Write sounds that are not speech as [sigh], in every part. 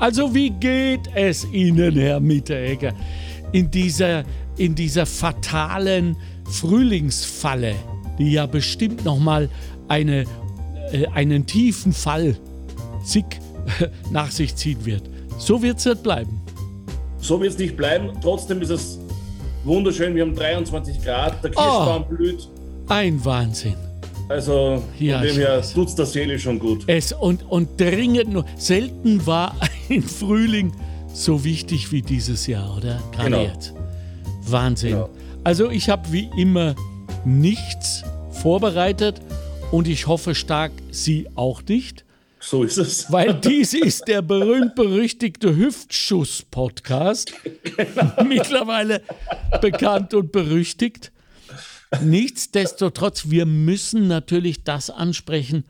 Also wie geht es Ihnen, Herr Mitteregger, in dieser, in dieser fatalen Frühlingsfalle, die ja bestimmt nochmal eine, äh, einen tiefen Fall zig [laughs] nach sich ziehen wird. So wird es nicht bleiben. So wird es nicht bleiben. Trotzdem ist es wunderschön. Wir haben 23 Grad, der Kirschbaum oh, blüht. Ein Wahnsinn. Also ja, von dem her tut es der Seele schon gut. Es und, und dringend nur. Selten war [laughs] ein Frühling so wichtig wie dieses Jahr, oder? Gerade genau. Wahnsinn. Genau. Also ich habe wie immer nichts vorbereitet und ich hoffe stark, Sie auch nicht. So ist es. [laughs] Weil dies ist der berühmt-berüchtigte Hüftschuss-Podcast. [laughs] Genau. Mittlerweile bekannt und berüchtigt. Nichtsdestotrotz, wir müssen natürlich das ansprechen,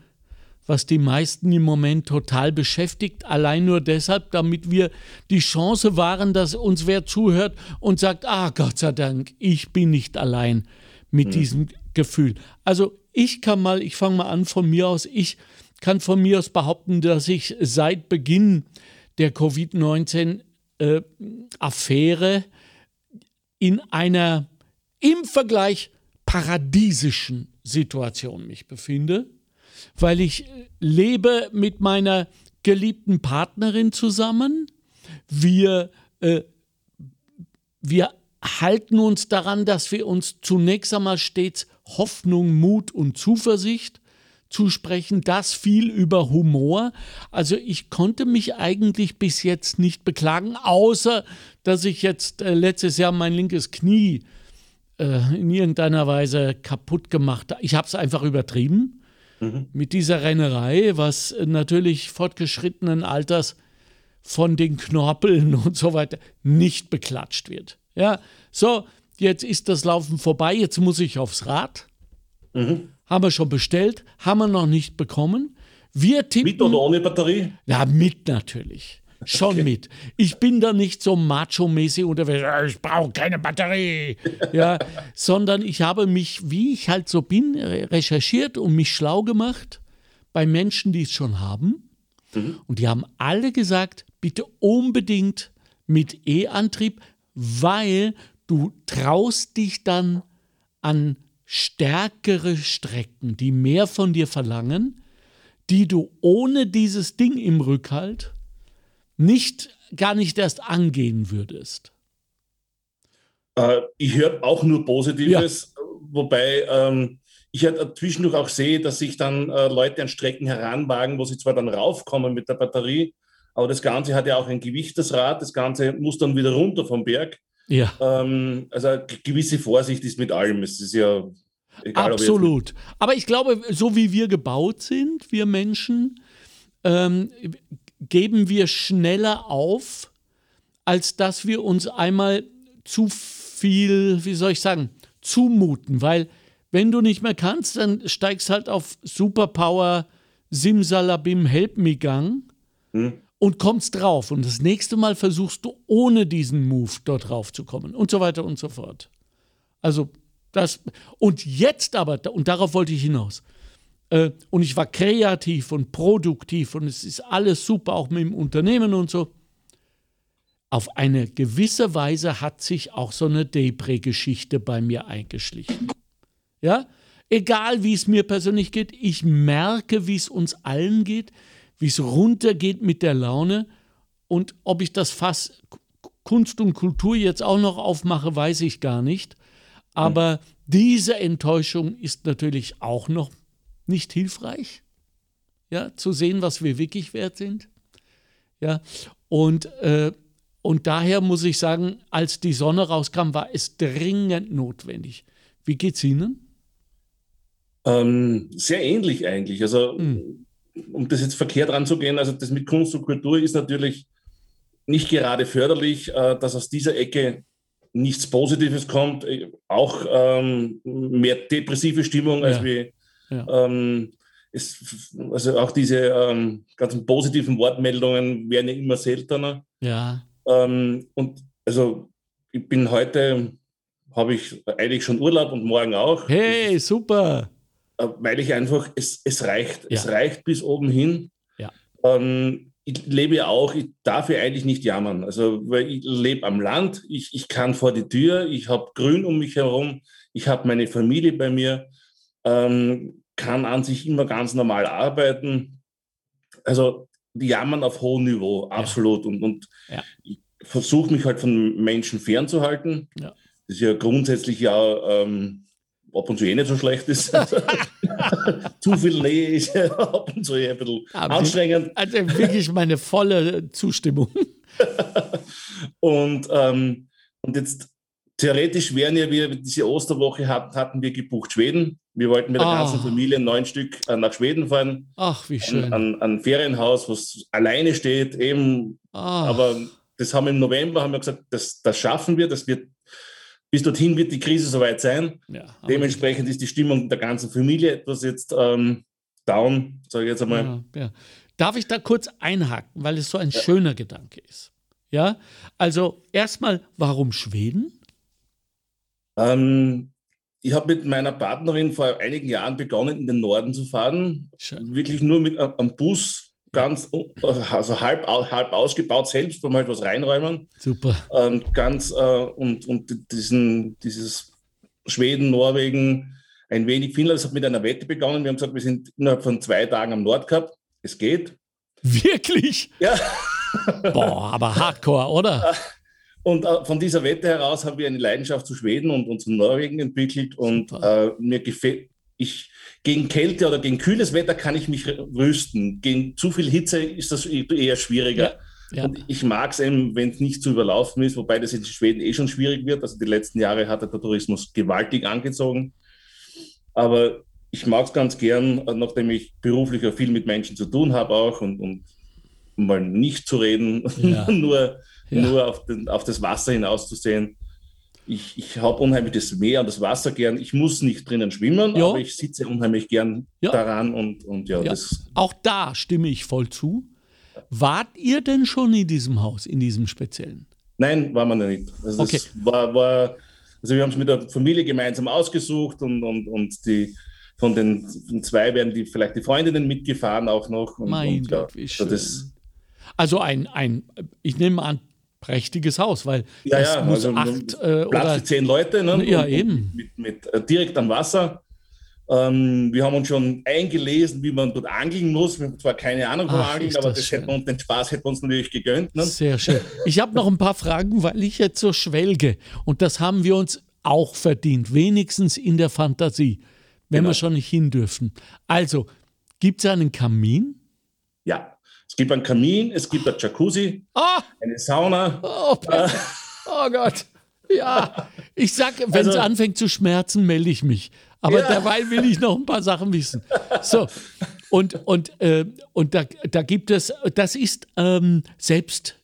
was die meisten im Moment total beschäftigt. Allein nur deshalb, damit wir die Chance wahren, dass uns wer zuhört und sagt, ah Gott sei Dank, ich bin nicht allein mit mhm. diesem Gefühl. Also ich kann mal, ich fange mal an von mir aus, ich kann von mir aus behaupten, dass ich seit Beginn der Covid-19-Affäre äh, in einer im Vergleich paradiesischen Situation mich befinde, weil ich lebe mit meiner geliebten Partnerin zusammen. Wir, äh, wir halten uns daran, dass wir uns zunächst einmal stets Hoffnung, Mut und Zuversicht zusprechen, das viel über Humor. Also ich konnte mich eigentlich bis jetzt nicht beklagen, außer dass ich jetzt äh, letztes Jahr mein linkes Knie äh, in irgendeiner Weise kaputt gemacht. Ich habe es einfach übertrieben mhm. mit dieser Rennerei, was natürlich fortgeschrittenen Alters von den Knorpeln [laughs] und so weiter nicht beklatscht wird. Ja, so, jetzt ist das Laufen vorbei, jetzt muss ich aufs Rad. Mhm. Haben wir schon bestellt, haben wir noch nicht bekommen. Wir tippen, mit oder ohne Batterie? Ja, mit natürlich schon okay. mit. Ich bin da nicht so macho-mäßig unterwegs, ich brauche keine Batterie, [laughs] ja, sondern ich habe mich, wie ich halt so bin, recherchiert und mich schlau gemacht bei Menschen, die es schon haben. Mhm. Und die haben alle gesagt, bitte unbedingt mit E-Antrieb, weil du traust dich dann an stärkere Strecken, die mehr von dir verlangen, die du ohne dieses Ding im Rückhalt nicht, gar nicht erst angehen würdest? Äh, ich höre auch nur Positives, ja. wobei ähm, ich halt zwischendurch auch sehe, dass sich dann äh, Leute an Strecken heranwagen, wo sie zwar dann raufkommen mit der Batterie, aber das Ganze hat ja auch ein Gewicht, das Rad, das Ganze muss dann wieder runter vom Berg. Ja. Ähm, also gewisse Vorsicht ist mit allem. Es ist ja egal. Absolut. Aber ich glaube, so wie wir gebaut sind, wir Menschen, ähm, geben wir schneller auf, als dass wir uns einmal zu viel, wie soll ich sagen, zumuten. Weil wenn du nicht mehr kannst, dann steigst halt auf Superpower, Simsalabim, Help Me Gang hm. und kommst drauf. Und das nächste Mal versuchst du ohne diesen Move dort drauf zu kommen und so weiter und so fort. Also das, und jetzt aber, und darauf wollte ich hinaus, äh, und ich war kreativ und produktiv und es ist alles super, auch mit dem Unternehmen und so. Auf eine gewisse Weise hat sich auch so eine Depre-Geschichte bei mir eingeschlichen. Ja, egal wie es mir persönlich geht, ich merke, wie es uns allen geht, wie es runtergeht mit der Laune und ob ich das Fass Kunst und Kultur jetzt auch noch aufmache, weiß ich gar nicht. Aber hm. diese Enttäuschung ist natürlich auch noch nicht hilfreich, ja, zu sehen, was wir wirklich wert sind. Ja, und, äh, und daher muss ich sagen, als die Sonne rauskam, war es dringend notwendig. Wie geht es Ihnen? Ähm, sehr ähnlich eigentlich. Also, hm. um das jetzt verkehrt ranzugehen, also das mit Kunst und Kultur ist natürlich nicht gerade förderlich, äh, dass aus dieser Ecke nichts Positives kommt, äh, auch ähm, mehr depressive Stimmung, als ja. wir ja. Ähm, ist, also auch diese ähm, ganzen positiven Wortmeldungen werden ja immer seltener. Ja. Ähm, und also ich bin heute, habe ich eigentlich schon Urlaub und morgen auch. Hey, ich, super! Äh, weil ich einfach, es, es reicht. Ja. Es reicht bis oben hin. Ja. Ähm, ich lebe ja auch, ich darf ja eigentlich nicht jammern. Also, weil ich lebe am Land, ich, ich kann vor die Tür, ich habe Grün um mich herum, ich habe meine Familie bei mir, ähm, kann an sich immer ganz normal arbeiten. Also, die jammern auf hohem Niveau, absolut. Ja. Und, und ja. ich versuche mich halt von Menschen fernzuhalten. Ja. Das ist ja grundsätzlich ja ähm, ab und zu eh nicht so schlecht ist. [laughs] [laughs] zu viel Nähe ist ja [laughs] ab und zu eh ein bisschen Aber anstrengend. Also wirklich meine volle Zustimmung. und, ähm, und jetzt theoretisch wären ja wir, diese Osterwoche hatten, hatten wir gebucht Schweden. Wir wollten mit der oh. ganzen Familie neun Stück äh, nach Schweden fahren. Ach, wie schön. An, ein Ferienhaus, was alleine steht, eben. Oh. Aber das haben wir im November haben wir gesagt, das, das schaffen wir, das wird bis dorthin wird die Krise soweit sein. Ja, Dementsprechend ist die Stimmung der ganzen Familie etwas jetzt ähm, down, sage ich jetzt einmal. Ja, ja. Darf ich da kurz einhaken, weil es so ein schöner Gedanke ist? Ja, also erstmal, warum Schweden? Ähm, ich habe mit meiner Partnerin vor einigen Jahren begonnen, in den Norden zu fahren. Schön. Wirklich nur mit einem Bus ganz, also halb, halb ausgebaut selbst, wir halt was reinräumen. Super. Ähm, ganz, äh, und, und diesen, dieses Schweden, Norwegen, ein wenig Finnland, das hat mit einer Wette begonnen. Wir haben gesagt, wir sind innerhalb von zwei Tagen am Nordkap. Es geht. Wirklich? Ja. Boah, aber hardcore, oder? Und äh, von dieser Wette heraus haben wir eine Leidenschaft zu Schweden und, und zu Norwegen entwickelt. Und äh, mir gefällt, ich, gegen Kälte oder gegen kühles Wetter kann ich mich rüsten. Gegen zu viel Hitze ist das eher schwieriger. Ja, ja. Und ich mag es eben, wenn es nicht zu überlaufen ist, wobei das in Schweden eh schon schwierig wird. Also die letzten Jahre hat der Tourismus gewaltig angezogen. Aber ich mag es ganz gern, nachdem ich beruflich auch viel mit Menschen zu tun habe auch und, und mal nicht zu reden, ja. [laughs] nur, nur auf, den, auf das Wasser hinauszusehen ich, ich habe unheimlich das Meer und das Wasser gern. Ich muss nicht drinnen schwimmen, ja. aber ich sitze unheimlich gern ja. daran und, und ja, ja. Das Auch da stimme ich voll zu. Wart ihr denn schon in diesem Haus, in diesem speziellen? Nein, war man nicht. Also okay. war, war, also wir haben es mit der Familie gemeinsam ausgesucht und, und, und die von den zwei werden die vielleicht die Freundinnen mitgefahren auch noch. Und, mein und, Gott, wie schön. also ein, ein, ich nehme an, prächtiges Haus, weil ja, das ja, muss also acht äh, Platz oder, für zehn Leute, ne? Ja, und, eben. Mit, mit, äh, direkt am Wasser. Ähm, wir haben uns schon eingelesen, wie man dort angeln muss. Wir haben zwar keine Ahnung vom Ach, Angeln, aber das hätten wir, den Spaß hätten wir uns natürlich gegönnt. Ne? Sehr schön. Ich habe noch ein paar Fragen, weil ich jetzt so schwelge. Und das haben wir uns auch verdient, wenigstens in der Fantasie, wenn genau. wir schon nicht hin dürfen. Also, gibt es einen Kamin? Ja. Es gibt einen Kamin, es gibt ein Jacuzzi, ah! eine Sauna. Oh, oh, Gott. Ja, ich sag, wenn es also, anfängt zu schmerzen, melde ich mich. Aber ja. dabei will ich noch ein paar Sachen wissen. So, und, und, äh, und da, da gibt es, das ist ähm, Selbst,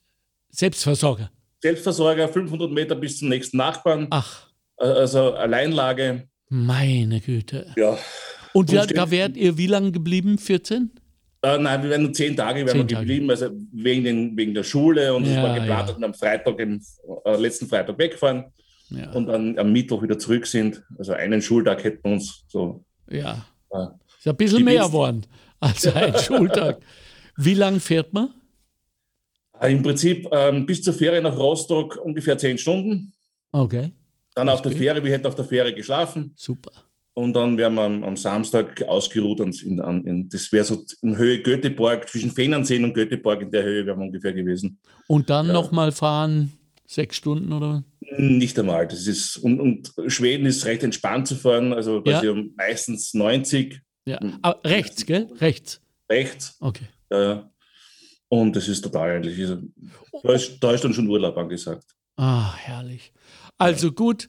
Selbstversorger. Selbstversorger, 500 Meter bis zum nächsten Nachbarn. Ach. Also Alleinlage. Meine Güte. Ja. Und, und da wärt ihr wie lange geblieben? 14? Äh, nein, wir werden nur zehn Tage werden zehn geblieben, also wegen, den, wegen der Schule und es ja, war geplant, dass wir am Freitag, im, äh, letzten Freitag wegfahren ja. und dann am Mittwoch wieder zurück sind. Also einen Schultag hätten wir uns so. Ja. Äh, ist ein bisschen mehr geworden [laughs] als ein Schultag. Wie lang fährt man? Äh, Im Prinzip ähm, bis zur Fähre nach Rostock ungefähr zehn Stunden. Okay. Dann auf der Fähre, wir hätten auf der Fähre geschlafen. Super. Und dann wären wir am, am Samstag ausgeruht. Und in, in, das wäre so in Höhe Göteborg, zwischen Fehnernsee und Göteborg in der Höhe wären wir ungefähr gewesen. Und dann ja. nochmal fahren, sechs Stunden oder? Nicht einmal. Das ist, und, und Schweden ist recht entspannt zu fahren. Also ja. um meistens 90. Ja. Aber rechts, gell? Rechts. Rechts. Okay. Ja, ja. Und das ist total eigentlich. Also, da, ist, da ist dann schon Urlaub angesagt. Ah, herrlich. Also gut.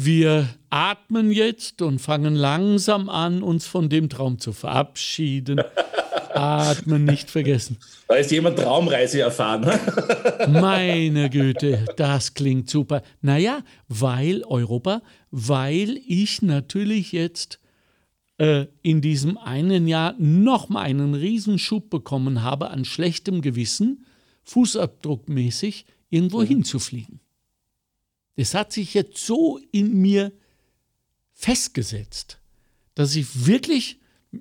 Wir atmen jetzt und fangen langsam an, uns von dem Traum zu verabschieden. [laughs] Atmen nicht vergessen. Da ist jemand Traumreise erfahren. [laughs] Meine Güte, das klingt super. Naja, weil Europa, weil ich natürlich jetzt äh, in diesem einen Jahr nochmal einen Riesenschub bekommen habe an schlechtem Gewissen, fußabdruckmäßig irgendwo mhm. hinzufliegen. Es hat sich jetzt so in mir festgesetzt, dass ich wirklich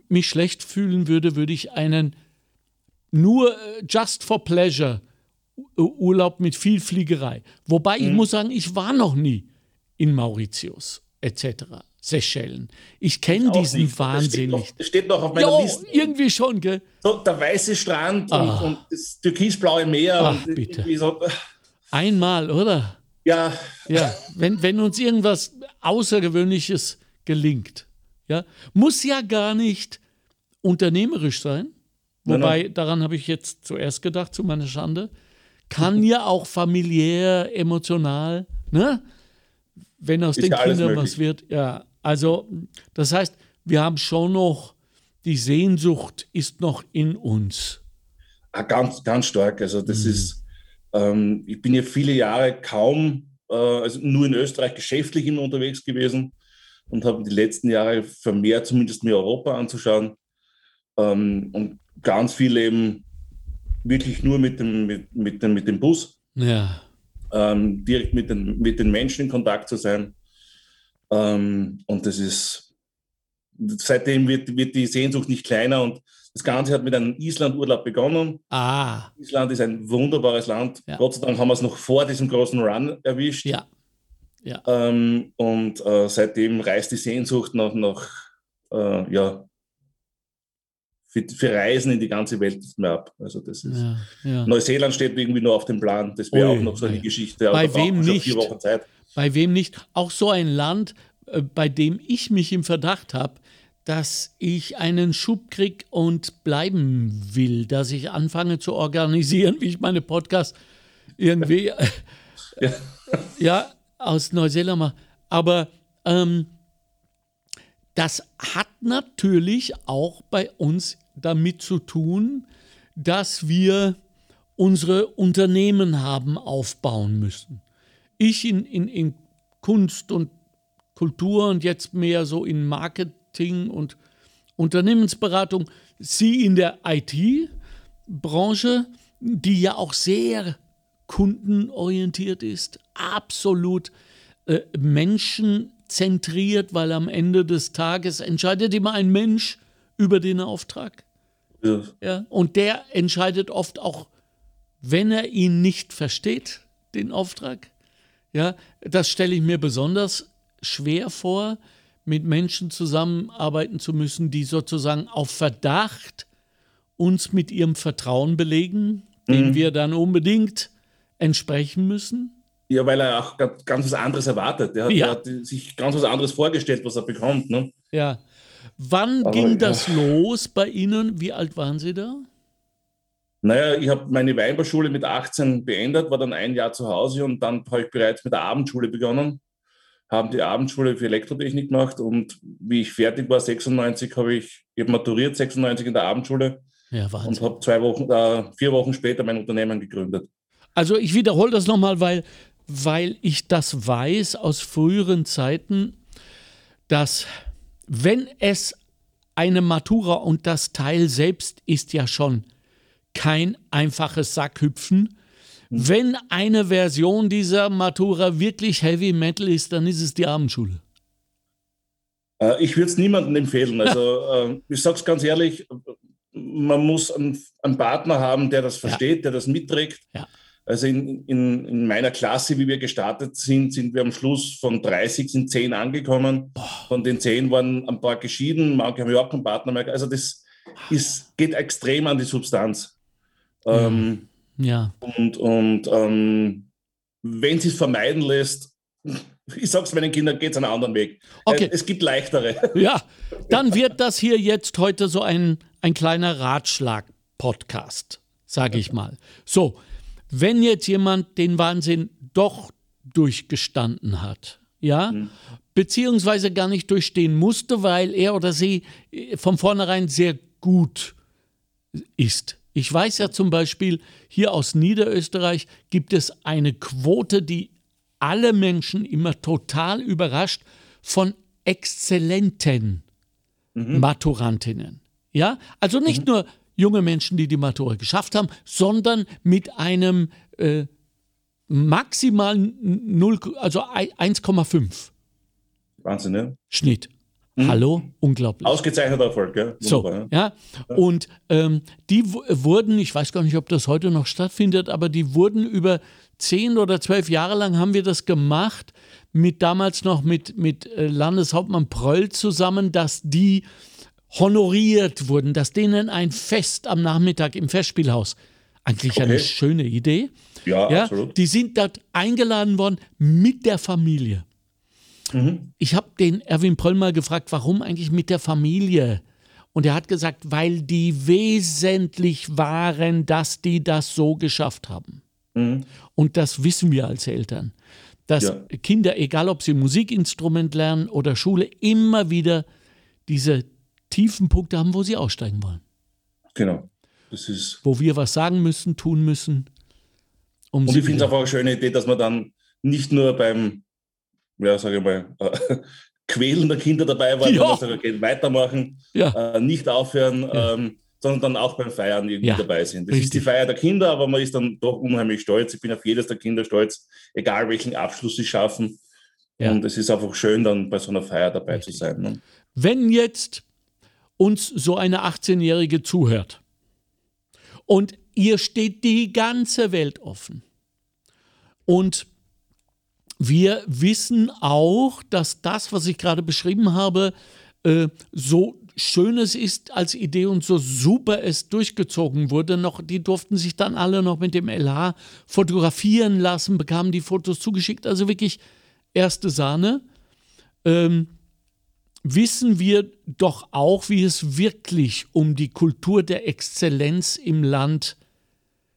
mich schlecht fühlen würde, würde ich einen nur äh, just for pleasure Urlaub mit viel Fliegerei. Wobei ich mhm. muss sagen, ich war noch nie in Mauritius etc. Seychellen. Ich kenne diesen nicht. Wahnsinn nicht. Das steht noch auf meiner jo, Liste. irgendwie schon, gell? So, der weiße Strand und, ah. und, das türkisblaue Meer. Ach, bitte. So. Einmal, oder? Ja. Ja, wenn, wenn uns irgendwas Außergewöhnliches gelingt. Ja, muss ja gar nicht unternehmerisch sein. Wobei, nein, nein. daran habe ich jetzt zuerst gedacht, zu meiner Schande. Kann ja auch familiär, emotional, ne? Wenn aus Ist den ja Kindern was wird. Ja, also, das heißt, wir haben schon noch, die Sehnsucht ist noch in uns. Ah, ganz, ganz stark. Also, das mhm. ist, ähm, ich bin ja viele Jahre kaum, äh, also nur in Österreich geschäftlich immer unterwegs gewesen und habe die letzten Jahre vermehrt zumindest mir Europa anzuschauen ähm, und ganz viel eben wirklich nur mit dem, mit, mit dem, mit dem Bus. Ja. Ähm, direkt mit den, mit den Menschen in Kontakt zu sein. Ähm, und das ist, seitdem wird, wird die Sehnsucht nicht kleiner und das Ganze hat mit einem Island-Urlaub begonnen. Ah. Island ist ein wunderbares Land. Ja. Gott sei Dank haben wir es noch vor diesem großen Run erwischt. Ja. ja. Ähm, und äh, seitdem reist die Sehnsucht nach, nach äh, ja, für, für, Reisen in die ganze Welt nicht mehr ab. Also das ist ja, ja. Neuseeland steht irgendwie nur auf dem Plan. Das wäre auch noch so eine Geschichte. Bei wem nicht? Bei wem nicht? Auch so ein Land, äh, bei dem ich mich im Verdacht habe, dass ich einen Schub kriege und bleiben will, dass ich anfange zu organisieren, wie ich meine Podcasts irgendwie ja. [laughs] ja aus Neuseeland mache. Aber ähm, das hat natürlich auch bei uns damit zu tun, dass wir unsere Unternehmen haben aufbauen müssen. Ich in, in, in Kunst und Kultur und jetzt mehr so in Marketing und Unternehmensberatung, Sie in der IT-Branche, die ja auch sehr kundenorientiert ist, absolut äh, Menschen zentriert, weil am Ende des Tages entscheidet immer ein Mensch über den Auftrag. Ja. ja. Und der entscheidet oft auch, wenn er ihn nicht versteht, den Auftrag. Ja, das stelle ich mir besonders schwer vor, mit Menschen zusammenarbeiten zu müssen, die sozusagen auf Verdacht uns mit ihrem Vertrauen belegen, mhm. dem wir dann unbedingt entsprechen müssen. Ja, weil er auch ganz was anderes erwartet. Er hat, ja. er hat sich ganz was anderes vorgestellt, was er bekommt. Ne? Ja. Wann Aber, ging das ja. los bei Ihnen? Wie alt waren Sie da? Naja, ich habe meine Weinbauschule mit 18 beendet, war dann ein Jahr zu Hause und dann habe ich bereits mit der Abendschule begonnen. Haben die Abendschule für Elektrotechnik gemacht und wie ich fertig war, 96, habe ich, ich hab maturiert, 96 in der Abendschule. Ja, und habe zwei Wochen, äh, vier Wochen später mein Unternehmen gegründet. Also ich wiederhole das nochmal, weil weil ich das weiß aus früheren Zeiten, dass wenn es eine Matura und das Teil selbst ist ja schon kein einfaches Sackhüpfen. Wenn eine Version dieser Matura wirklich Heavy Metal ist, dann ist es die Abendschule. Äh, ich würde es niemandem empfehlen. Also [laughs] äh, ich sage es ganz ehrlich, man muss einen, einen, Partner haben, der das versteht, ja. der das mitträgt. Ja. Also in, in, in, meiner Klasse, wie wir gestartet sind, sind wir am Schluss von 30 sind 10 angekommen. Von den 10 waren ein paar geschieden, manche haben überhaupt keinen Partner mehr. Also das ist, geht extrem an die Substanz. Ähm, ja. Und, und ähm, wenn sie es vermeiden lässt, [laughs] ich sage es meinen Kindern, geht es einen anderen Weg. Okay. Es gibt leichtere. [laughs] Ja, dann wird das hier jetzt heute so ein, ein kleiner Ratschlag-Podcast, sage ich mal. So, wenn jetzt jemand den Wahnsinn doch durchgestanden hat, ja, mhm. beziehungsweise gar nicht durchstehen musste, weil er oder sie äh, von vornherein sehr gut ist. Ich weiß ja zum Beispiel, hier aus Niederösterreich gibt es eine Quote, die alle Menschen immer total überrascht von exzellenten mhm. Maturantinnen. Ja, also nicht mhm. nur junge Menschen, die die Matura geschafft haben, sondern mit einem äh, maximalen 0, also 1,5. Wahnsinn, ne? Schnitt. Mhm. Hallo, unglaublich. Ausgezeichneter Erfolg, ja. So, ja. Und ähm, die wurden, ich weiß gar nicht, ob das heute noch stattfindet, aber die wurden über zehn oder zwölf Jahre lang haben wir das gemacht, mit damals noch mit, mit äh, Landeshauptmann Pröll zusammen, dass die honoriert wurden, dass denen ein Fest am Nachmittag im Festspielhaus, eigentlich okay. eine schöne Idee. Ja, ja, absolut. Die sind dort eingeladen worden mit der Familie. Mhm. Ich habe den Erwin Pröll mal gefragt, warum eigentlich mit der Familie? Und er hat gesagt, weil die wesentlich waren, dass die das so geschafft haben. Mhm. Und das wissen wir als Eltern, dass ja. Kinder, egal ob sie Musikinstrument lernen oder Schule, immer wieder diese tiefen Punkte haben, wo sie aussteigen wollen. Genau. Das ist wo wir was sagen müssen, tun müssen. Um und ich finde es einfach eine schöne Idee, dass man dann nicht nur beim ja, sage ich mal, äh, [laughs] Quälen der Kinder dabei war, ja. sage, okay, weitermachen, ja. äh, nicht aufhören, ja. ähm, sondern dann auch beim Feiern irgendwie ja. dabei sind. Das Richtig. ist die Feier der Kinder, aber man ist dann doch unheimlich stolz. Ich bin auf jedes der Kinder stolz, egal welchen Abschluss sie schaffen. Und es ist einfach schön, dann bei so einer Feier dabei Richtig. zu sein. Ne? Wenn jetzt uns so eine 18-Jährige zuhört und ihr steht die ganze Welt offen und wir wissen auch, dass das, was ich gerade beschrieben habe, äh, so schön es ist als Idee und so super es durchgezogen wurde. Noch, die durften sich dann alle noch mit dem LH fotografieren lassen, bekamen die Fotos zugeschickt. Also wirklich erste Sahne. Ähm, wissen wir doch auch, wie es wirklich um die Kultur der Exzellenz im Land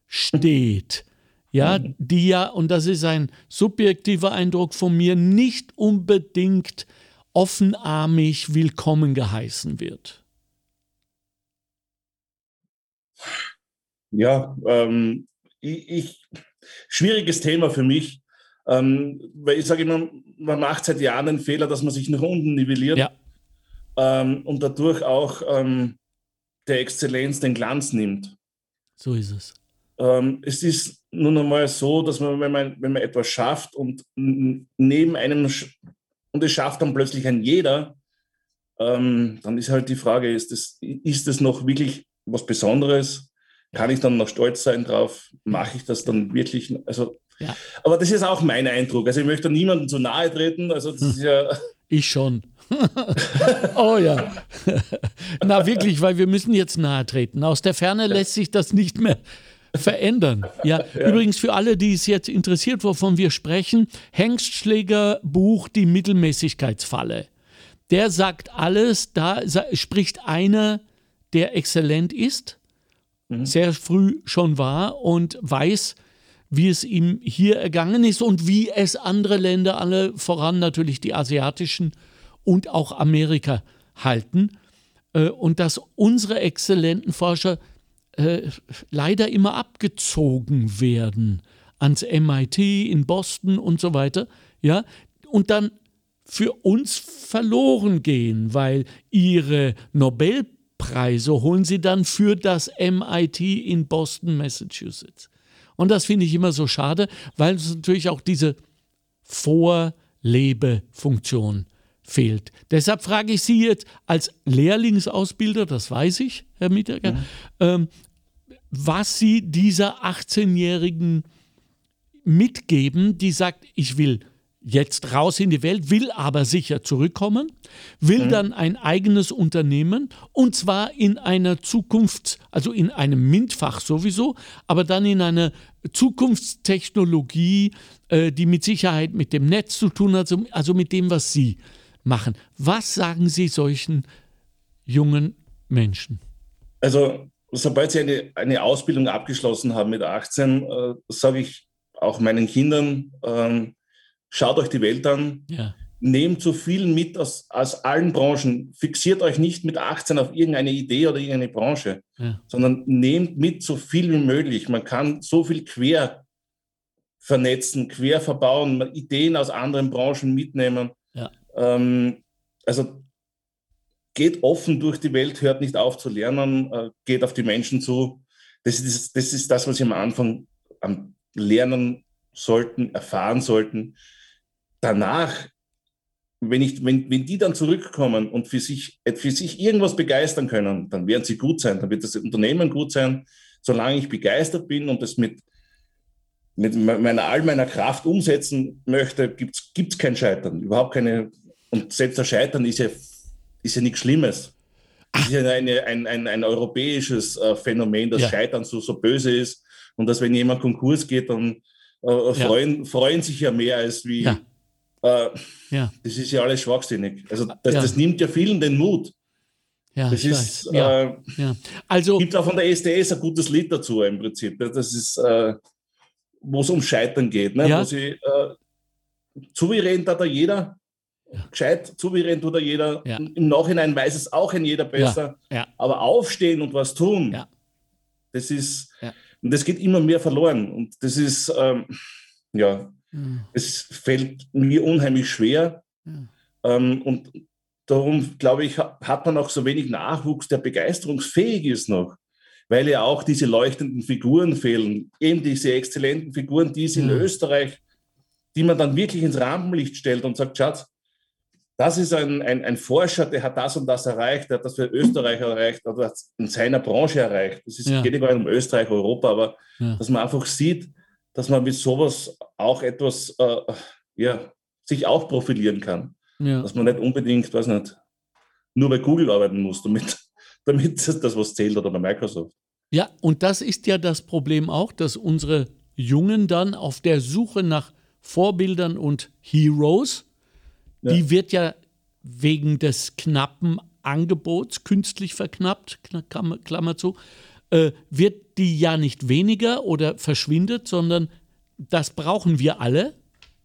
steht ja, mhm. die ja, und das ist ein subjektiver Eindruck von mir, nicht unbedingt offenarmig willkommen geheißen wird. Ja, ähm, ich, ich, schwieriges Thema für mich, ähm, weil ich sage immer, man macht seit Jahren den Fehler, dass man sich nach unten nivelliert ja. ähm, und dadurch auch ähm, der Exzellenz den Glanz nimmt. So ist es. Ähm, es ist nun einmal so, dass man, wenn man, wenn man etwas schafft und neben einem, und es schafft dann plötzlich ein jeder, ähm, dann ist halt die Frage, ist das, ist das noch wirklich was Besonderes? Kann ich dann noch stolz sein drauf? Mache ich das dann wirklich? Also, ja. Aber das ist auch mein Eindruck. Also ich möchte niemandem zu nahe treten. Also das ist ja [laughs] ich schon. [laughs] oh ja. [laughs] Na wirklich, weil wir müssen jetzt nahe treten. Aus der Ferne lässt sich das nicht mehr verändern. Ja, [laughs] ja, übrigens für alle, die es jetzt interessiert, wovon wir sprechen, Hengstschläger Buch Die Mittelmäßigkeitsfalle. Der sagt alles, da spricht einer, der exzellent ist, mhm. sehr früh schon war und weiß, wie es ihm hier ergangen ist und wie es andere Länder, alle voran natürlich die asiatischen und auch Amerika halten. Äh, und dass unsere exzellenten Forscher äh, leider immer abgezogen werden ans MIT in Boston und so weiter, ja, und dann für uns verloren gehen, weil ihre Nobelpreise holen sie dann für das MIT in Boston, Massachusetts. Und das finde ich immer so schade, weil es natürlich auch diese Vorlebefunktion fehlt. Deshalb frage ich Sie jetzt als Lehrlingsausbilder, das weiß ich, Herr Mitterger, mhm. ähm, was Sie dieser 18-Jährigen mitgeben, die sagt, ich will jetzt raus in die Welt, will aber sicher zurückkommen, will mhm. dann ein eigenes Unternehmen und zwar in einer Zukunft, also in einem MINT-Fach sowieso, aber dann in einer Zukunftstechnologie, äh, die mit Sicherheit mit dem Netz zu tun hat, also mit dem, was Sie machen. Was sagen Sie solchen jungen Menschen? Also, sobald sie eine, eine Ausbildung abgeschlossen haben mit 18, äh, sage ich auch meinen Kindern, ähm, schaut euch die Welt an, ja. nehmt so viel mit aus, aus allen Branchen, fixiert euch nicht mit 18 auf irgendeine Idee oder irgendeine Branche, ja. sondern nehmt mit so viel wie möglich. Man kann so viel quer vernetzen, quer verbauen, Ideen aus anderen Branchen mitnehmen. Ja. Ähm, also geht offen durch die Welt, hört nicht auf zu lernen, äh, geht auf die Menschen zu. Das ist, das ist das, was Sie am Anfang am lernen sollten, erfahren sollten. Danach wenn, ich, wenn, wenn die dann zurückkommen und für sich, für sich irgendwas begeistern können, dann werden sie gut sein, dann wird das Unternehmen gut sein. Solange ich begeistert bin und das mit, mit meiner, all meiner Kraft umsetzen möchte, gibt es kein Scheitern. Überhaupt keine. Und selbst das Scheitern ist ja, ist ja nichts Schlimmes. Das ist ja eine, ein, ein, ein europäisches äh, Phänomen, dass ja. Scheitern so, so böse ist und dass, wenn jemand Konkurs geht, dann äh, freuen, ja. freuen sich ja mehr als wie. Ja. Äh, ja. Das ist ja alles schwachsinnig. Also, das, das nimmt ja vielen den Mut. Ja, das ist, äh. Also gibt auch von der SDS ein gutes Lied dazu im Prinzip. Das ist, äh, wo es um Scheitern geht. Ne? Wo sie, äh, souverän hat da jeder. Gescheit souverän tut da jeder. Ja. Im Nachhinein weiß es auch ein jeder besser. Ja. Aber aufstehen und was tun, das ist, und das geht immer mehr verloren. Und das ist, ähm, ja, mhm. es fällt mir unheimlich schwer. Ähm, und darum, glaube ich, hat man auch so wenig Nachwuchs, der begeisterungsfähig ist noch, weil ja auch diese leuchtenden Figuren fehlen, eben diese exzellenten Figuren, die es in Österreich, die man dann wirklich ins Rampenlicht stellt und sagt, Schatz, das ist ein, ein, ein, Forscher, der hat das und das erreicht, der hat das für Österreich erreicht oder in seiner Branche erreicht. Das ist, ja. geht nicht um Österreich, Europa, aber ja. dass man einfach sieht, dass man mit sowas auch etwas, äh, ja, sich auch profilieren kann. Ja. Dass man nicht unbedingt, weiß nicht, nur bei Google arbeiten muss, damit, [laughs] damit das was zählt oder bei Microsoft. Ja, und das ist ja das Problem auch, dass unsere Jungen dann auf der Suche nach Vorbildern und Heroes, ja. die wird ja wegen des knappen Angebots, künstlich verknappt, Klammer zu, äh, wird die ja nicht weniger oder verschwindet, sondern das brauchen wir alle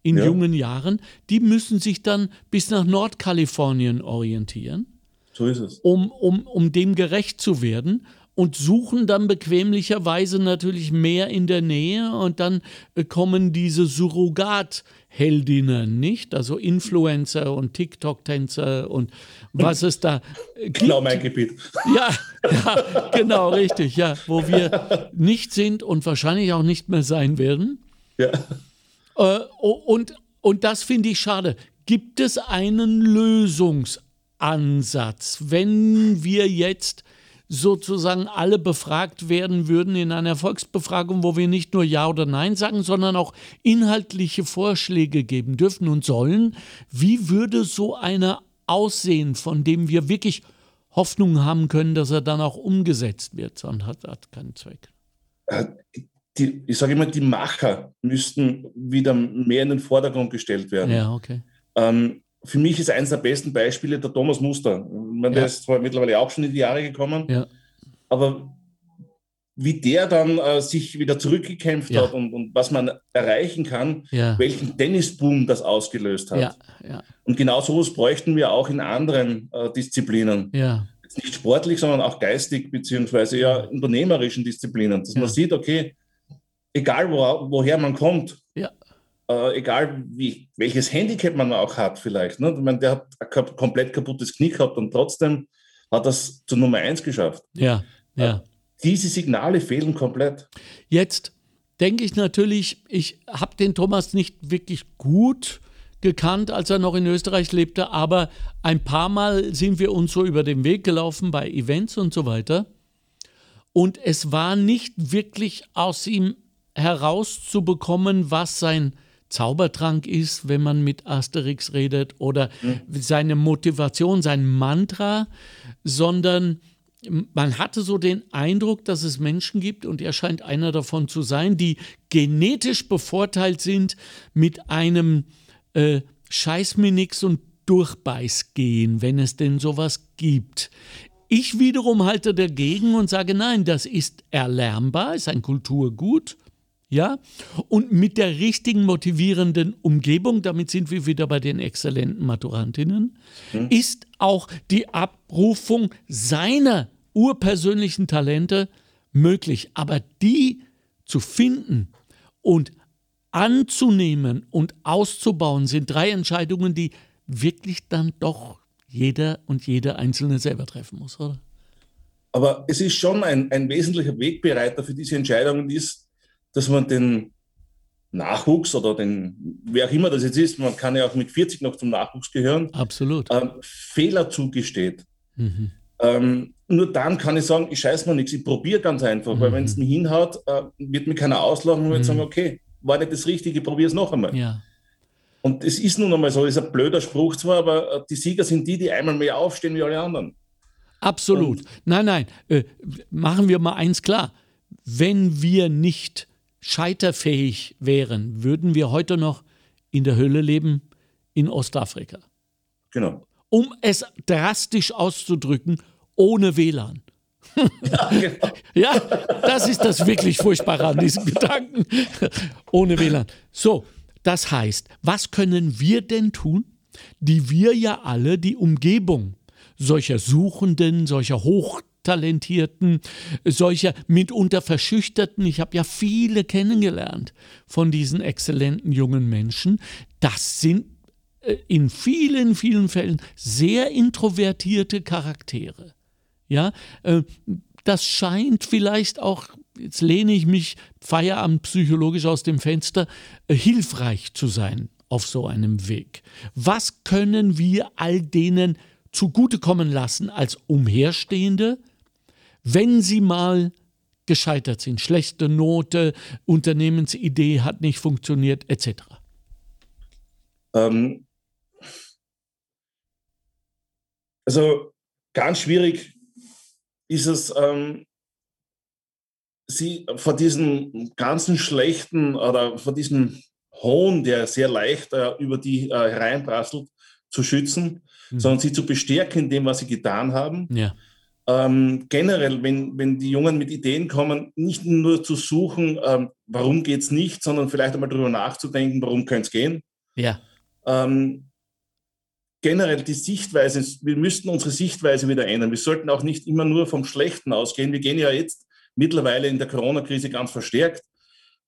in ja. jungen Jahren, die müssen sich dann bis nach Nordkalifornien orientieren. So ist es. Um, um, um dem gerecht zu werden und suchen dann bequemlicherweise natürlich mehr in der Nähe und dann äh, kommen diese Surrogatheldinnen, nicht? Also Influencer und TikTok-Tänzer und was es da äh, gibt. Genau mein Gebiet. Ja, ja, genau, richtig, ja, wo wir nicht sind und wahrscheinlich auch nicht mehr sein werden. Ja. Äh, und, und das finde ich schade. Gibt es einen Lösungsansatz, wenn wir jetzt sozusagen alle befragt werden würden in einer Volksbefragung, wo wir nicht nur Ja oder Nein sagen, sondern auch inhaltliche Vorschläge geben dürfen und sollen. Wie würde so einer aussehen, von dem wir wirklich Hoffnung haben können, dass er dann auch umgesetzt wird, sondern hat, hat keinen Zweck? Äh, die, ich sage immer, die Macher müssten wieder mehr in den Vordergrund gestellt werden. Ja, okay. Ähm, für mich ist eines der besten Beispiele der Thomas Muster. Meine, ja. Der ist zwar mittlerweile auch schon in die Jahre gekommen, ja. aber wie der dann äh, sich wieder zurückgekämpft ja. hat und, und, was man erreichen kann, ja. welchen Tennisboom das ausgelöst hat. Ja. Und genau sowas bräuchten wir auch in anderen äh, Disziplinen. Jetzt nicht sportlich, sondern auch geistig, beziehungsweise ja unternehmerischen Disziplinen, dass man sieht, okay, egal wo, woher man kommt, ja. Äh, egal wie, welches Handicap man auch hat vielleicht. Ne? Ich meine, der hat ein komplett kaputtes Knie gehabt und trotzdem hat das zur Nummer eins geschafft. Ja, ja. Äh, diese Signale fehlen komplett. Jetzt denke ich natürlich, ich habe den Thomas nicht wirklich gut gekannt, als er noch in Österreich lebte, aber ein paar Mal sind wir uns so über den Weg gelaufen bei Events und so weiter. Und es war nicht wirklich aus ihm herauszubekommen, was sein Zaubertrank ist, wenn man mit Asterix redet, oder mhm. seine Motivation, sein Mantra, sondern man hatte so den Eindruck, dass es Menschen gibt, und er scheint einer davon zu sein, die genetisch bevorteilt sind mit einem äh, Scheiß mir nix und Durchbeißgehen, wenn es denn sowas gibt. Ich wiederum halte dagegen und sage, nein, das ist erlernbar, ist ein Kulturgut ja, und mit der richtigen motivierenden Umgebung, damit sind wir wieder bei den exzellenten Maturantinnen, mhm. ist auch die Abrufung seiner urpersönlichen Talente möglich. Aber die zu finden und anzunehmen und auszubauen, sind drei Entscheidungen, die wirklich dann doch jeder und jede Einzelne selber treffen muss, oder? Aber es ist schon ein, ein wesentlicher Wegbereiter für diese Entscheidungen, ist, dass man den Nachwuchs oder den, wer auch immer das jetzt ist, man kann ja auch mit 40 noch zum Nachwuchs gehören, Absolut. Ähm, Fehler zugesteht. Mhm. Ähm, nur dann kann ich sagen, ich scheiß mir nichts, ich probiere ganz einfach, mhm. weil wenn es mir hinhaut, äh, wird mir keiner auslachen und wird mhm. sagen, okay, war nicht das Richtige, ich probiere es noch einmal. Ja. Und es ist nun einmal so, ist ein blöder Spruch zwar, aber äh, die Sieger sind die, die einmal mehr aufstehen wie alle anderen. Absolut. Und nein, nein, äh, machen wir mal eins klar. Wenn wir nicht scheiterfähig wären, würden wir heute noch in der Hölle leben in Ostafrika. Genau. Um es drastisch auszudrücken, ohne WLAN. Ja, genau. [laughs] ja, das ist das wirklich Furchtbare an diesem Gedanken. ohne WLAN. So, das heißt, was können wir denn tun, die wir ja alle die Umgebung solcher Suchenden, solcher Hochtalentierten, solcher mitunter Verschüchterten, ich habe ja viele kennengelernt von diesen exzellenten jungen Menschen, das sind äh, in vielen, vielen Fällen sehr introvertierte Charaktere. Ja, äh, das scheint vielleicht auch, jetzt lehne ich mich Feierabend psychologisch aus dem Fenster, äh, hilfreich zu sein auf so einem Weg. Was können wir all denen zugutekommen lassen als Umherstehende, wenn sie mal gescheitert sind. Schlechte Note, Unternehmensidee hat nicht funktioniert, etc. Ähm, also ganz schwierig ist es, ähm, sie vor diesem ganzen schlechten oder vor diesem Hohn, der sehr leicht äh, über die äh, hereinprasselt, zu schützen mhm. sondern sie zu bestärken in dem, was sie getan haben. Ja. Ähm, generell, wenn, wenn die Jungen mit Ideen kommen, nicht nur zu suchen, ähm, warum geht es nicht, sondern vielleicht einmal darüber nachzudenken, warum könnte es gehen. Ja. Ähm, generell die Sichtweise, wir müssten unsere Sichtweise wieder ändern. Wir sollten auch nicht immer nur vom Schlechten ausgehen. Wir gehen ja jetzt mittlerweile in der Corona-Krise ganz verstärkt.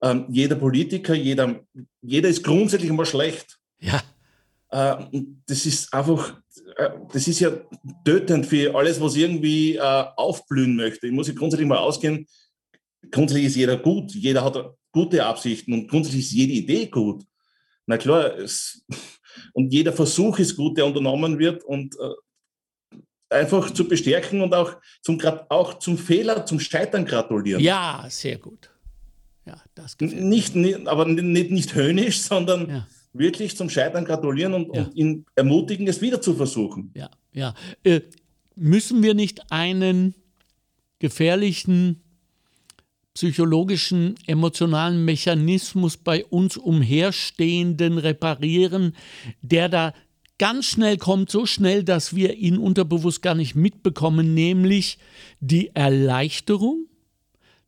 Ähm, jeder Politiker, jeder, jeder ist grundsätzlich immer schlecht. Ja. Äh, das ist einfach, das ist ja tötend für alles, was irgendwie äh, aufblühen möchte. Ich muss ja grundsätzlich mal ausgehen, grundsätzlich ist jeder gut, jeder hat gute Absichten und grundsätzlich ist jede Idee gut. Na klar, es, [laughs] und jeder Versuch ist gut, der unternommen wird und äh, einfach zu bestärken und auch zum, auch zum Fehler, zum Scheitern gratulieren. Ja, sehr gut. Ja, das gefällt nicht, nicht, aber nicht, nicht höhnisch, sondern ja wirklich zum Scheitern gratulieren und, ja. und ihn ermutigen, es wieder zu versuchen. Ja, ja. Äh, müssen wir nicht einen gefährlichen psychologischen, emotionalen Mechanismus bei uns Umherstehenden reparieren, der da ganz schnell kommt, so schnell, dass wir ihn unterbewusst gar nicht mitbekommen, nämlich die Erleichterung,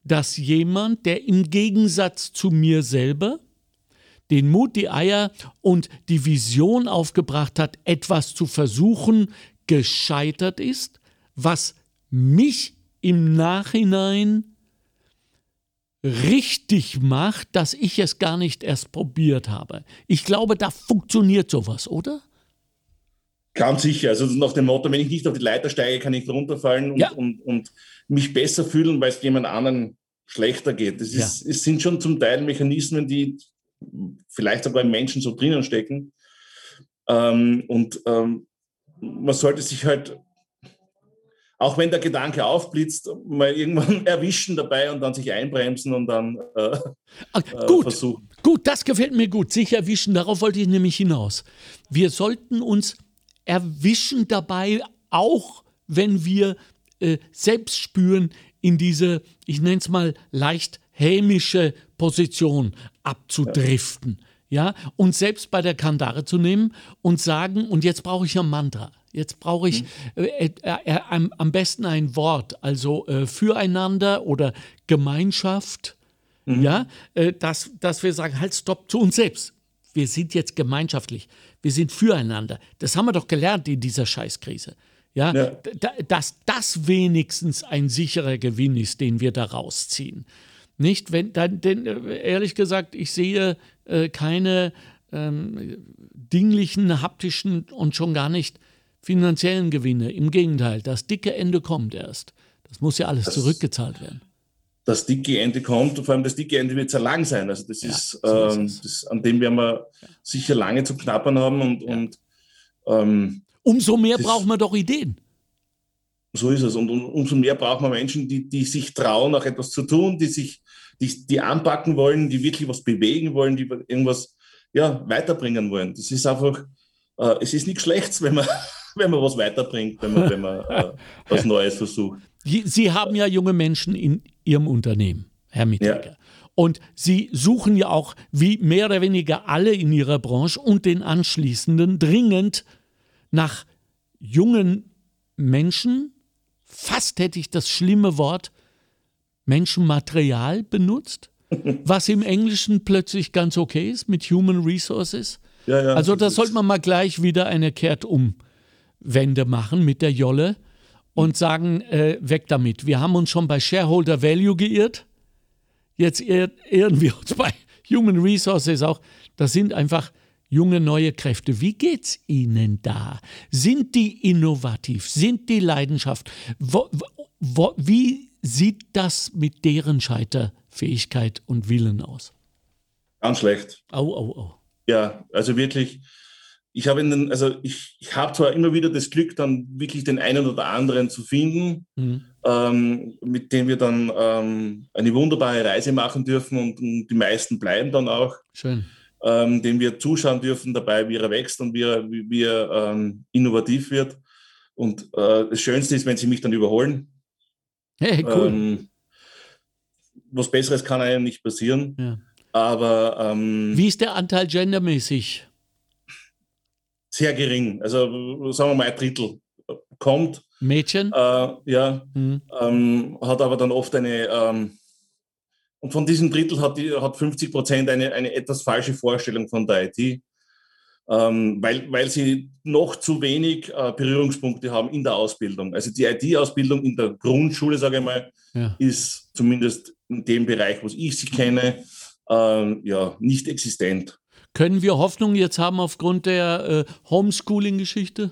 dass jemand, der im Gegensatz zu mir selber den Mut, die Eier und die Vision aufgebracht hat, etwas zu versuchen, gescheitert ist, was mich im Nachhinein richtig macht, dass ich es gar nicht erst probiert habe. Ich glaube, da funktioniert sowas, oder? Ganz sicher. Also nach dem Motto, wenn ich nicht auf die Leiter steige, kann ich runterfallen und, ja. und, und mich besser fühlen, weil es jemand anderen schlechter geht. Das ist, ja. es sind schon zum Teil Mechanismen, die vielleicht sogar im Menschen so drinnen stecken. Ähm, und ähm, man sollte sich halt, auch wenn der Gedanke aufblitzt, mal irgendwann [laughs] erwischen dabei und dann sich einbremsen und dann äh, Ach, äh, gut, versuchen. Gut, das gefällt mir gut. Sich erwischen, darauf wollte ich nämlich hinaus. Wir sollten uns erwischen dabei, auch wenn wir äh, selbst spüren, in diese, ich nenne es mal leicht hämische Position abzudriften. Ja, und selbst bei der Kandare zu nehmen und sagen, und jetzt brauche ich ein Mantra. Jetzt brauche ich mhm. äh, äh, äh, am, am, besten ein Wort, also äh, füreinander oder Gemeinschaft. Mhm. Ja, äh, dass, dass wir sagen, halt, stopp zu uns selbst. Wir sind jetzt gemeinschaftlich. Wir sind füreinander. Das haben wir doch gelernt in dieser Scheißkrise. Ja, ja. dass das wenigstens ein sicherer Gewinn ist, den wir da rausziehen. Nicht, wenn, dann, denn äh, ehrlich gesagt, ich sehe äh, keine ähm, dinglichen, haptischen und schon gar nicht finanziellen Gewinne. Im Gegenteil, das dicke Ende kommt erst. Das muss ja alles das, zurückgezahlt werden. das dicke Ende kommt und vor allem das dicke Ende wird sehr lang sein. Also das ja, ist, so ähm, ist das, an dem werden wir ja. sicher lange zu knappern haben und, ja. und ähm, umso mehr braucht man doch Ideen. So ist es. Und, und umso mehr braucht man Menschen, die, die sich trauen, auch etwas zu tun, die sich, die, die anpacken wollen, die wirklich was bewegen wollen, die irgendwas ja, weiterbringen wollen. Das ist einfach, äh, es ist nichts Schlechtes, wenn man, [laughs] wenn man was weiterbringt, wenn man, wenn man äh, was Neues versucht. Sie haben ja junge Menschen in Ihrem Unternehmen, Herr Mittiger. Ja. Und Sie suchen ja auch, wie mehr oder weniger alle in Ihrer Branche und den anschließenden, dringend nach jungen Menschen, fast hätte ich das schlimme Wort Menschenmaterial benutzt, [laughs] was im Englischen plötzlich ganz okay ist mit Human Resources. Ja, ja, also da sollte man mal gleich wieder eine Kehrtumwende machen mit der Jolle und sagen, äh, weg damit. Wir haben uns schon bei Shareholder Value geirrt. Jetzt irren wir uns bei Human Resources auch. Das sind einfach junge neue Kräfte. Wie geht's Ihnen da? Sind die innovativ? Sind die Leidenschaft? Wo, wo, wie sieht das mit deren Scheiterfähigkeit und Willen aus? Ganz schlecht. Au, au, au. Ja, also wirklich ich habe den, also ich, ich habe zwar immer wieder das Glück, dann wirklich den einen oder anderen zu finden, mhm. ähm, mit dem wir dann ähm, eine wunderbare Reise machen dürfen und, und, die meisten bleiben dann auch. Schön. Ähm, dem wir zuschauen dürfen dabei, wie er wächst und wie er, wie, wie er ähm, innovativ wird. Und äh, das Schönste ist, wenn sie mich dann überholen. Hey, cool. Ähm, was Besseres kann einem nicht passieren. Ja. Aber ähm, wie ist der Anteil gendermäßig? sehr gering. Also sagen wir mal ein Drittel kommt. Mädchen? Äh, ja, mhm. ähm, hat aber dann oft eine, ähm, und von diesem Drittel hat, die, hat 50 Prozent eine, eine etwas falsche Vorstellung von der IT, ähm, weil, weil sie noch zu wenig äh, Berührungspunkte haben in der Ausbildung. Also die IT-Ausbildung in der Grundschule, sage ich mal, ja. ist zumindest in dem Bereich, wo ich sie kenne, ähm, ja, nicht existent. Können wir Hoffnung jetzt haben aufgrund der äh, Homeschooling-Geschichte?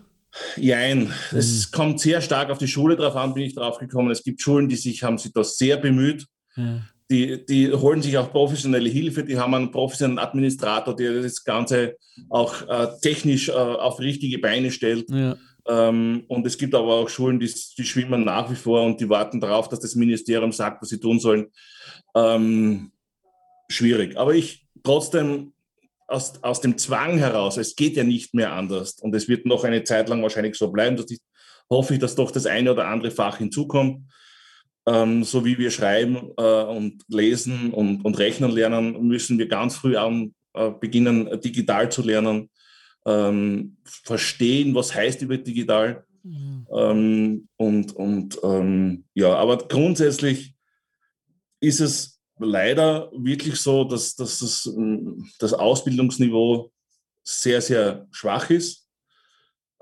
Nein, es hm. kommt sehr stark auf die Schule drauf an, bin ich drauf gekommen. Es gibt Schulen, die sich, haben sich das sehr bemüht. Ja. Die, die holen sich auch professionelle Hilfe, die haben einen professionellen Administrator, der das Ganze auch äh, technisch äh, auf richtige Beine stellt. Ja. Ähm, und es gibt aber auch Schulen, die, die, schwimmen nach wie vor und die warten darauf, dass das Ministerium sagt, was sie tun sollen. Ähm, schwierig. Aber ich trotzdem aus, aus dem Zwang heraus, es geht ja nicht mehr anders und es wird noch eine Zeit lang wahrscheinlich so bleiben, dass ich hoffe ich, dass doch das eine oder andere Fach hinzukommt. Ähm, so wie wir schreiben äh, und lesen und, und rechnen lernen, müssen wir ganz früh an äh, beginnen, digital zu lernen, ähm, verstehen, was heißt über digital. Mhm. Ähm, und und ähm, ja, aber grundsätzlich ist es leider wirklich so, dass, dass das, das Ausbildungsniveau sehr, sehr schwach ist.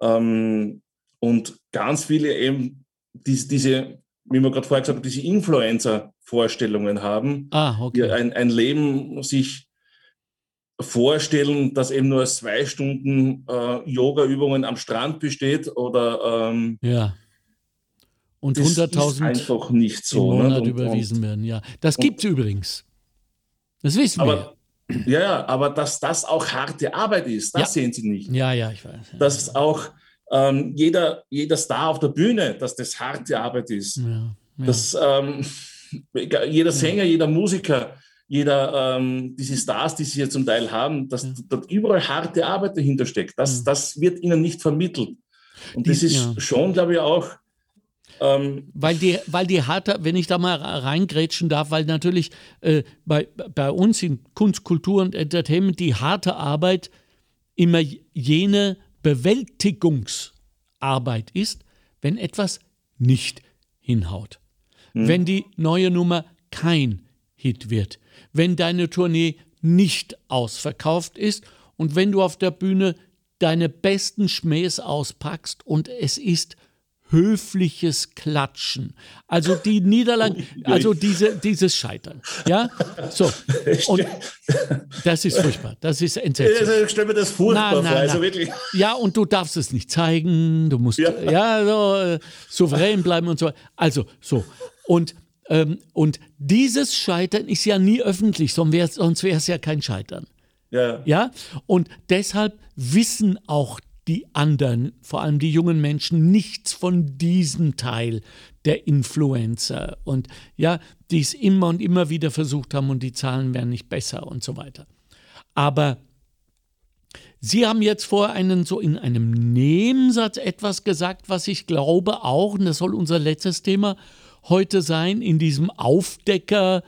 Ähm, und ganz viele eben diese, diese wie man gerade vorher gesagt hat, diese Influencer-Vorstellungen haben, ah, okay. die ein, ein Leben sich vorstellen, das eben nur aus zwei Stunden äh, Yoga-Übungen am Strand besteht oder ähm, ja und 100.000 einfach nicht so, im ne? Monat ne? und, überwiesen und, werden. Ja, das gibt es übrigens. Das wissen aber, wir. Ja, ja, aber dass das auch harte Arbeit ist, das ja. sehen Sie nicht. Ja, ja, ich weiß. Ja. Dass auch ähm, jeder, jeder Star auf der Bühne, dass das harte Arbeit ist. Ja, ja. Dass ähm, [laughs] jeder Sänger, jeder Musiker, jeder, ähm, diese Stars, die sie hier zum Teil haben, dass dort überall harte Arbeit dahinter steckt. Das, das wird ihnen nicht vermittelt. Und die, das ist schon, glaube ich, auch ähm, weil, die, weil die harte, wenn ich da mal reingrätschen darf, weil natürlich äh, bei, bei uns in Kunst, Kultur und Entertainment die harte Arbeit immer jene Bewältigungsarbeit ist, wenn etwas nicht hinhaut. Hm. Wenn die neue Nummer kein Hit wird. Wenn deine Tournee nicht ausverkauft ist und wenn du auf der Bühne deine besten Schmähs auspackst und es ist höfliches Klatschen. Also die Niederlage, [laughs] also diese, dieses Scheitern. Ja, so. [laughs] Und das ist furchtbar. Das ist entsetzlich. Ich stelle mir das furchtbar vor. Also wirklich. Ja, und du darfst es nicht zeigen. Du musst ja, ja so, äh, souverän bleiben und so. Also so. Und Ähm, und dieses Scheitern ist ja nie öffentlich, sonst wäre es ja kein Scheitern. Ja. ja. Und deshalb wissen auch die anderen, vor allem die jungen Menschen, nichts von diesem Teil der Influencer und ja, die es immer und immer wieder versucht haben und die Zahlen werden nicht besser und so weiter. Aber Sie haben jetzt vor einen so in einem Nebensatz etwas gesagt, was ich glaube auch, und das soll unser letztes Thema heute sein, in diesem Aufdecker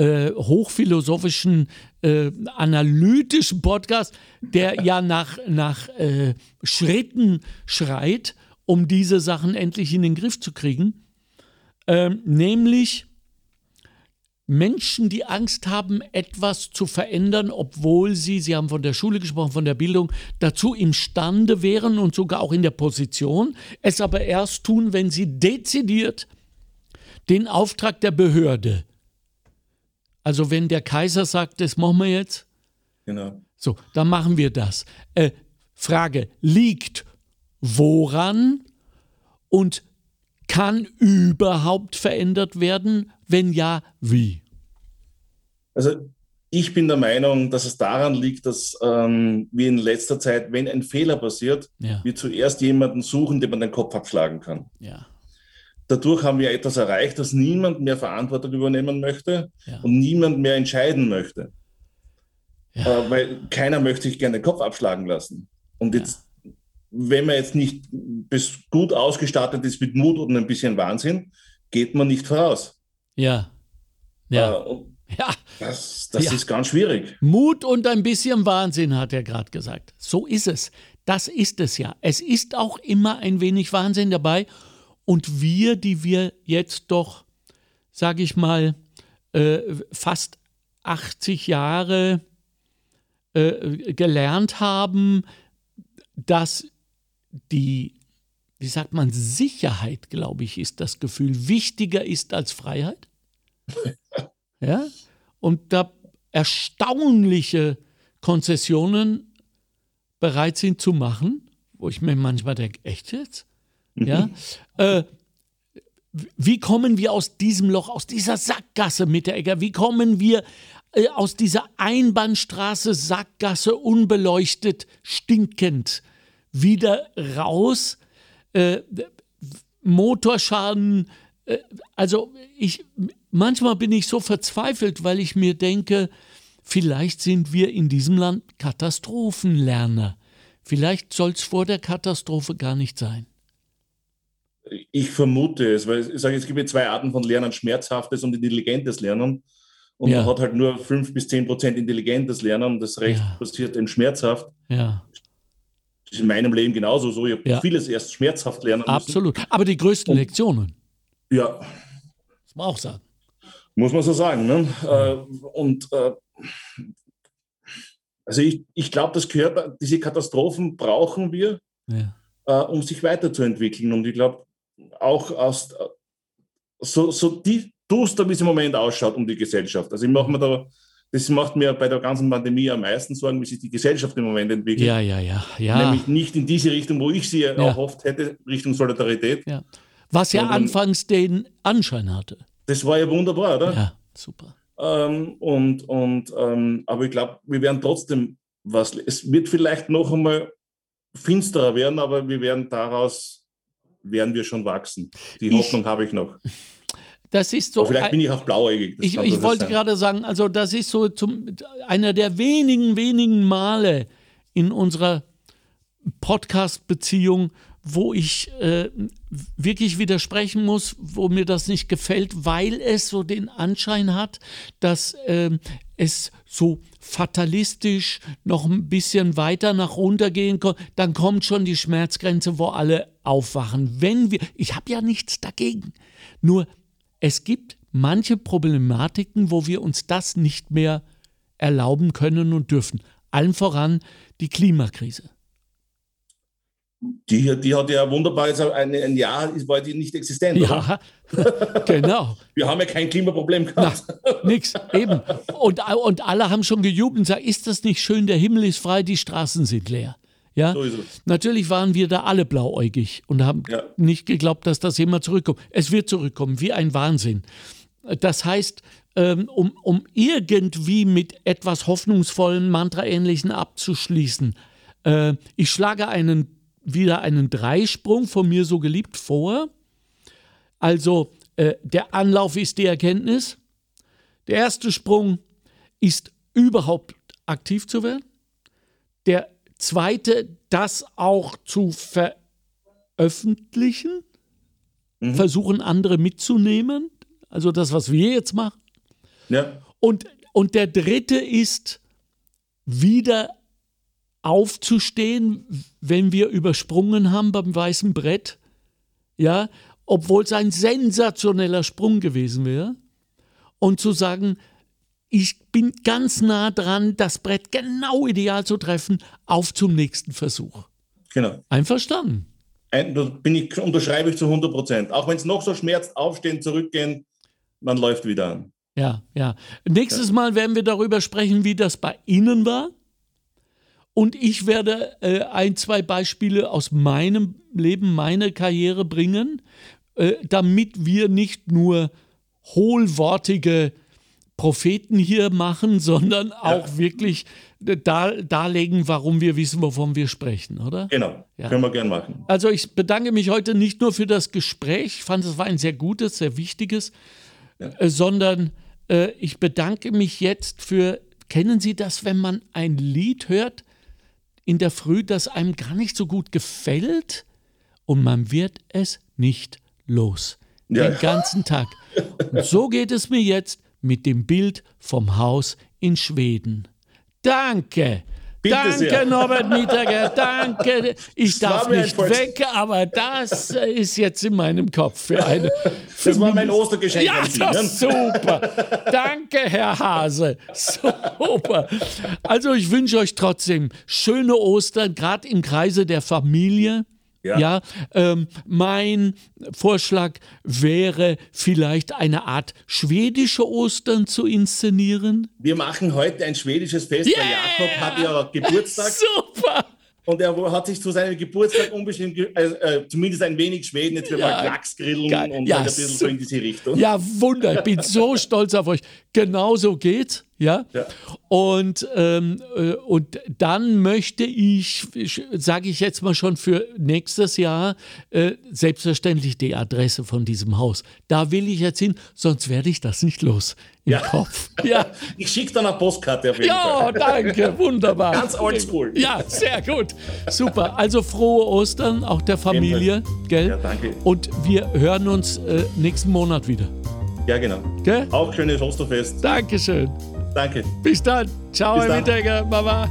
äh, hochphilosophischen, äh, analytischen Podcast, der ja nach, nach äh, Schritten schreit, um diese Sachen endlich in den Griff zu kriegen. Ähm, nämlich Menschen, die Angst haben, etwas zu verändern, obwohl sie, Sie haben von der Schule gesprochen, von der Bildung, dazu imstande wären und sogar auch in der Position, es aber erst tun, wenn sie dezidiert den Auftrag der Behörde, also wenn der Kaiser sagt, das machen wir jetzt, genau. so, dann machen wir das. Äh, Frage, liegt woran und kann überhaupt verändert werden? Wenn ja, wie? Also ich bin der Meinung, dass es daran liegt, dass ähm, wir in letzter Zeit, wenn ein Fehler passiert, ja. wir zuerst jemanden suchen, dem man den Kopf abschlagen kann. Ja. Dadurch haben wir etwas erreicht, dass niemand mehr Verantwortung übernehmen möchte ja. und niemand mehr entscheiden möchte. Äh, weil keiner möchte sich gerne den Kopf abschlagen lassen. Und jetzt wenn man jetzt nicht bis gut ausgestattet ist mit Mut und ein bisschen Wahnsinn, geht man nicht voraus. Ja. Ja. Äh, ja. Das, das ja. ist ganz schwierig. Mut und ein bisschen Wahnsinn, hat er gerade gesagt. So ist es. Das ist es ja. Es ist auch immer ein wenig Wahnsinn dabei. Und wir, die wir jetzt doch, sage ich mal, äh, fast 80 Jahre äh, gelernt haben, dass die, wie sagt man, Sicherheit, glaube ich, ist das Gefühl, wichtiger ist als Freiheit. [laughs] ja? Und da erstaunliche Konzessionen bereit sind zu machen, wo ich mir manchmal denke, echt jetzt? Ja? Äh, wie kommen wir aus diesem Loch, aus dieser Sackgasse mit der Egger? Wie kommen wir äh, aus dieser Einbahnstraße, Sackgasse, unbeleuchtet, stinkend wieder raus. Äh, Motorschaden, äh, also ich, manchmal bin ich so verzweifelt, weil ich mir denke, vielleicht sind wir in diesem Land Katastrophenlerner. Vielleicht soll es vor der Katastrophe gar nicht sein. Ich vermute es, weil ich sage, es gibt zwei Arten von Lernen, schmerzhaftes und intelligentes Lernen. Und ja. man hat halt nur fünf bis zehn Prozent intelligentes Lernen, das Recht ja. passiert in schmerzhaft. Ja ist in meinem Leben genauso so. Ich habe ja. vieles erst schmerzhaft lernen müssen. Absolut. Aber die größten Und, Lektionen. Ja. Muss man auch sagen. Muss man so sagen. Ne? Mhm. und äh, also ich, ich glaube, das gehört, diese Katastrophen brauchen wir, ja. äh, um sich weiterzuentwickeln. Und ich glaube, auch aus so, so die duster, wie es im Moment ausschaut um die Gesellschaft. Also ich mache mir da das macht mir bei der ganzen Pandemie am meisten Sorgen, wie sich die Gesellschaft im Moment entwickelt. Ja, ja, ja. ja. Nämlich nicht in diese Richtung, wo ich sie ja. erhofft hätte, Richtung Solidarität. Ja. Was ja anfangs den Anschein hatte. Das war ja wunderbar, oder? Ja, super. Ähm, und, und, ähm, aber ich glaube, wir werden trotzdem was. Es wird vielleicht noch einmal finsterer werden, aber wir werden daraus, werden wir schon wachsen. Die ich, Hoffnung habe ich noch. Das ist so. Aber vielleicht bin ich auch blauäugig. Ich, ich wollte gerade sagen, also das ist so zum, einer der wenigen, wenigen Male in unserer Podcast-Beziehung, wo ich äh, wirklich widersprechen muss, wo mir das nicht gefällt, weil es so den Anschein hat, dass äh, es so fatalistisch noch ein bisschen weiter nach runter gehen kann, dann kommt schon die Schmerzgrenze, wo alle aufwachen. Wenn wir, ich habe ja nichts dagegen, nur es gibt manche Problematiken, wo wir uns das nicht mehr erlauben können und dürfen. Allen voran die Klimakrise. Die, die hat ja wunderbar jetzt ein, ein Jahr, war die nicht existent. Ja, [laughs] genau. Wir haben ja kein Klimaproblem gehabt. Na, nix, eben. Und, und alle haben schon gejubelt und gesagt, ist das nicht schön, der Himmel ist frei, die Straßen sind leer. Ja? So Natürlich waren wir da alle blauäugig und haben ja. nicht geglaubt, dass das jemand zurückkommt. Es wird zurückkommen, wie ein Wahnsinn. Das heißt, ähm, um, um irgendwie mit etwas hoffnungsvollen, Mantra-ähnlichen abzuschließen, äh, ich schlage einen, wieder einen Dreisprung von mir so geliebt vor. Also äh, der Anlauf ist die Erkenntnis. Der erste Sprung ist überhaupt aktiv zu werden. Der zweite, das auch zu veröffentlichen, mhm. versuchen andere mitzunehmen. Also das, was wir jetzt machen. Ja. Und, und der dritte ist, wieder aufzustehen, wenn wir übersprungen haben beim weißen Brett. Ja, obwohl es ein sensationeller Sprung gewesen wäre. Und zu sagen, ich bin ganz nah dran, das Brett genau ideal zu treffen, auf zum nächsten Versuch. Genau. Einverstanden. Ein, bin ich, unterschreibe ich zu 100 Prozent. Auch wenn es noch so schmerzt, aufstehen, zurückgehen, man läuft wieder an. Ja, ja. Nächstes ja. Mal werden wir darüber sprechen, wie das bei Ihnen war. Und ich werde äh, ein, zwei Beispiele aus meinem Leben, meiner Karriere bringen, äh, damit wir nicht nur hohlwortige Propheten hier machen, sondern auch ja. wirklich dar, darlegen, warum wir wissen, wovon wir sprechen, oder? Genau, ja. können wir gerne machen. Also ich bedanke mich heute nicht nur für das Gespräch, ich fand es war ein sehr gutes, sehr wichtiges, ja. äh, sondern äh, ich bedanke mich jetzt für, kennen Sie das, wenn man ein Lied hört in der Früh, das einem gar nicht so gut gefällt und man wird es nicht los. Den ganzen Tag. Und so geht es mir jetzt mit dem Bild vom Haus in Schweden. Danke. Bitte danke, sehr. Norbert Niederger, danke. Ich das darf nicht weg, aber das ist jetzt in meinem Kopf für eine. Für das war mein Ostergeschenk. Ja, das ist super. danke, Herr Hase. Super. Also, ich wünsche euch trotzdem schöne Ostern, gerade im Kreise der Familie. Ja, ja ähm, mein Vorschlag wäre vielleicht eine Art schwedische Ostern zu inszenieren. Wir machen heute ein schwedisches Fest, yeah! weil Jakob hat ja Geburtstag. Super! Und er hat sich zu seinem Geburtstag unbestimmt, äh, äh, zumindest ein wenig Schweden, jetzt wird ja, mal Lachs grillen geil. und ja, halt ein bisschen so in diese Richtung. Ja, wunder, ich bin so stolz auf euch. Genau so geht's. Ja? ja. Und, ähm, äh, und dann möchte ich, sage ich jetzt mal schon für nächstes Jahr, äh, selbstverständlich die Adresse von diesem Haus. Da will ich jetzt hin, sonst werde ich das nicht los im ja. Kopf. [laughs] Ja. Ich schicke dann eine Postkarte auf jeden ja, Fall. danke, wunderbar. Ganz oldschool. Ja, sehr gut. Super. Also frohe Ostern, auch der Familie. Gell? Ja, danke. Und wir hören uns äh, nächsten Monat wieder. Ja, genau. Gell? Auch schönes Osterfest. Dankeschön. Danke. Bis dann. Ciao, Bis Herr Mittagger. Baba.